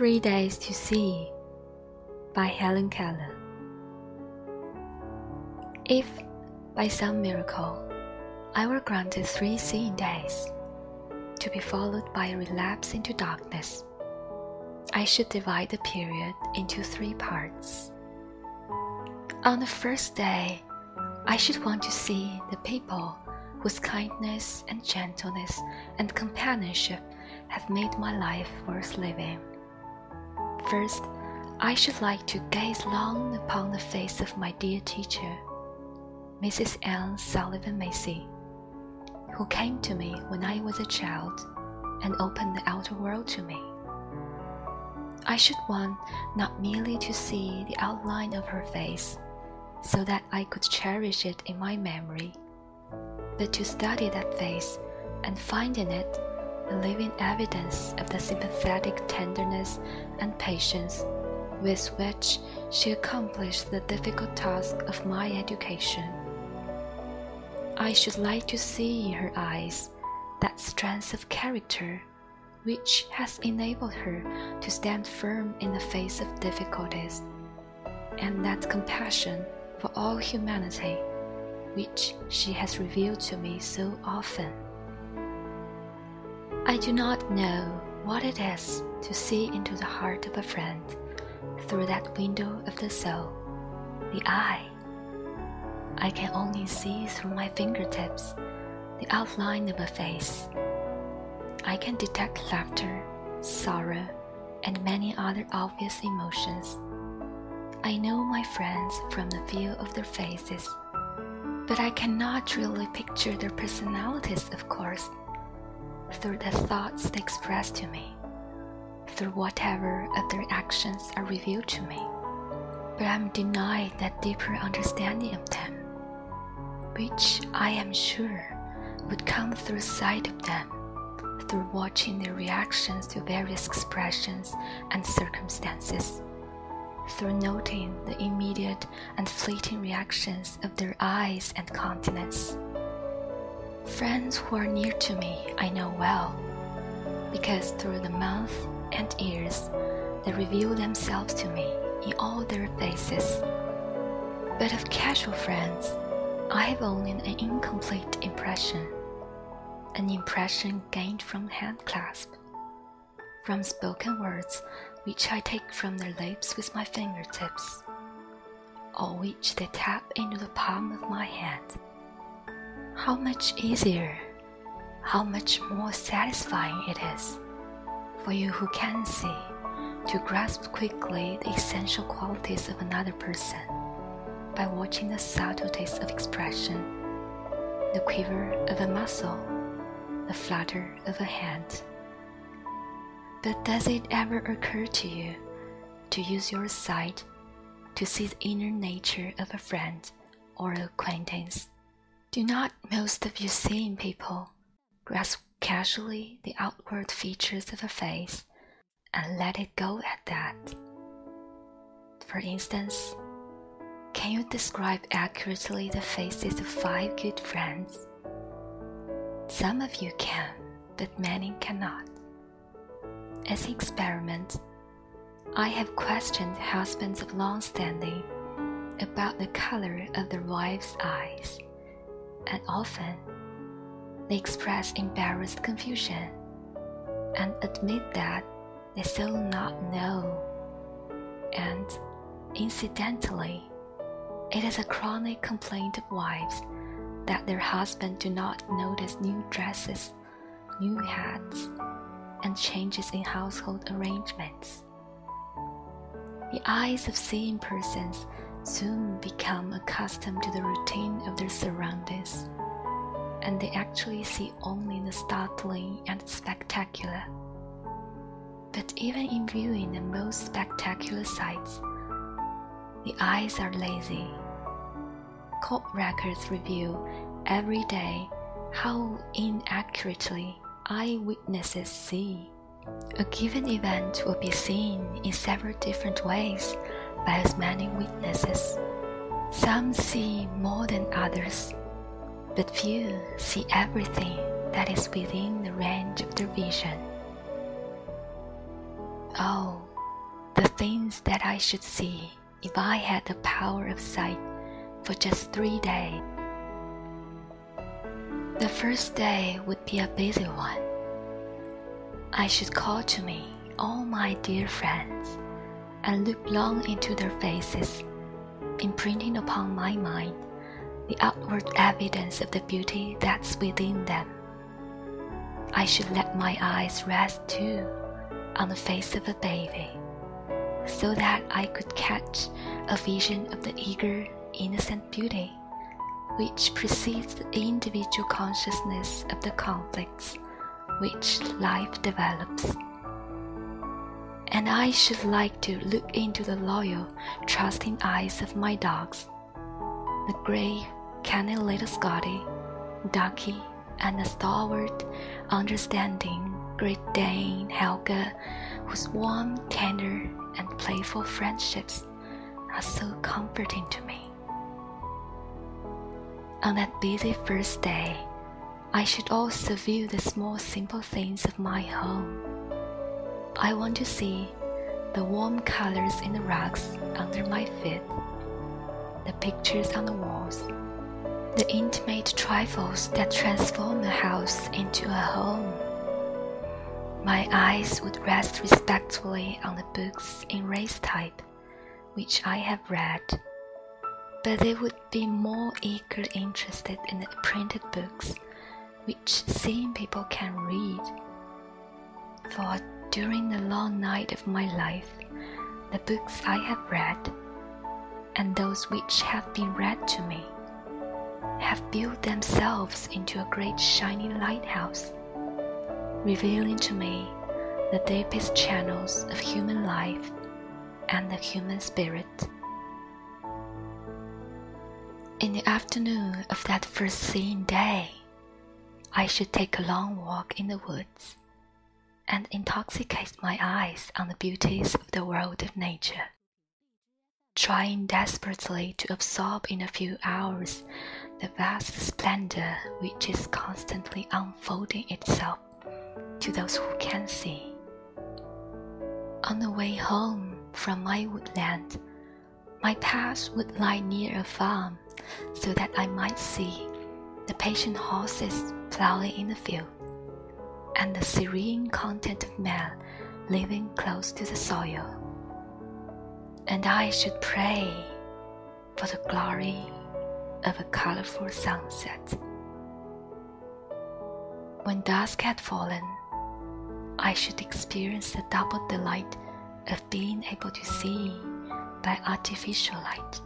Three Days to See by Helen Keller. If, by some miracle, I were granted three seeing days, to be followed by a relapse into darkness, I should divide the period into three parts. On the first day, I should want to see the people whose kindness and gentleness and companionship have made my life worth living. First, I should like to gaze long upon the face of my dear teacher, Mrs. Anne Sullivan Macy, who came to me when I was a child and opened the outer world to me. I should want not merely to see the outline of her face, so that I could cherish it in my memory, but to study that face and find in it living evidence of the sympathetic tenderness and patience with which she accomplished the difficult task of my education. I should like to see in her eyes that strength of character which has enabled her to stand firm in the face of difficulties, and that compassion for all humanity which she has revealed to me so often. I do not know what it is to see into the heart of a friend through that window of the soul, the eye. I can only see through my fingertips the outline of a face. I can detect laughter, sorrow, and many other obvious emotions. I know my friends from the view of their faces, but I cannot really picture their personalities, of course through the thoughts they express to me, through whatever of their actions are revealed to me. But I'm denied that deeper understanding of them, which I am sure would come through sight of them, through watching their reactions to various expressions and circumstances, through noting the immediate and fleeting reactions of their eyes and countenance. Friends who are near to me I know well, because through the mouth and ears they reveal themselves to me in all their faces. But of casual friends, I have only an incomplete impression, an impression gained from hand clasp, from spoken words which I take from their lips with my fingertips, or which they tap into the palm of my hand. How much easier, how much more satisfying it is for you who can see to grasp quickly the essential qualities of another person by watching the subtleties of expression, the quiver of a muscle, the flutter of a hand. But does it ever occur to you to use your sight to see the inner nature of a friend or acquaintance? Do not most of you seeing people grasp casually the outward features of a face and let it go at that? For instance, can you describe accurately the faces of five good friends? Some of you can, but many cannot. As an experiment, I have questioned husbands of long standing about the color of their wives' eyes and often they express embarrassed confusion and admit that they still not know. And incidentally, it is a chronic complaint of wives that their husbands do not notice new dresses, new hats, and changes in household arrangements. The eyes of seeing persons soon become accustomed to the routine of their surroundings, and they actually see only the startling and spectacular. But even in viewing the most spectacular sights, the eyes are lazy. Court records reveal every day how inaccurately eyewitnesses see. A given event will be seen in several different ways by as many witnesses. Some see more than others, but few see everything that is within the range of their vision. Oh, the things that I should see if I had the power of sight for just three days. The first day would be a busy one. I should call to me all my dear friends and look long into their faces, imprinting upon my mind the outward evidence of the beauty that's within them. I should let my eyes rest too on the face of a baby, so that I could catch a vision of the eager, innocent beauty which precedes the individual consciousness of the conflicts which life develops. And I should like to look into the loyal, trusting eyes of my dogs, the grey, canny little Scotty, Ducky, and the stalwart, understanding Great Dane Helga, whose warm, tender, and playful friendships are so comforting to me. On that busy first day, I should also view the small simple things of my home. I want to see the warm colors in the rugs under my feet, the pictures on the walls, the intimate trifles that transform a house into a home. My eyes would rest respectfully on the books in raised type, which I have read, but they would be more eagerly interested in the printed books which seeing people can read. For during the long night of my life, the books I have read, and those which have been read to me, have built themselves into a great shining lighthouse, revealing to me the deepest channels of human life and the human spirit. In the afternoon of that first seeing day, I should take a long walk in the woods and intoxicate my eyes on the beauties of the world of nature, trying desperately to absorb in a few hours the vast splendor which is constantly unfolding itself to those who can see. On the way home from my woodland, my path would lie near a farm so that I might see the patient horses plowing in the field, and the serene content of man living close to the soil. And I should pray for the glory of a colorful sunset. When dusk had fallen, I should experience the double delight of being able to see by artificial light,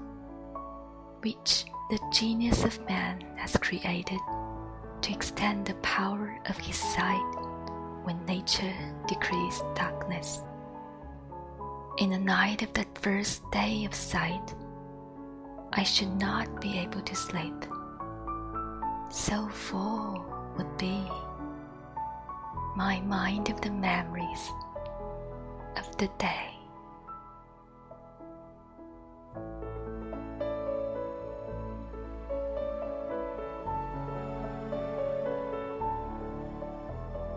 which the genius of man has created to extend the power of his sight when nature decrees darkness. In the night of that first day of sight, I should not be able to sleep. So full would be my mind of the memories of the day.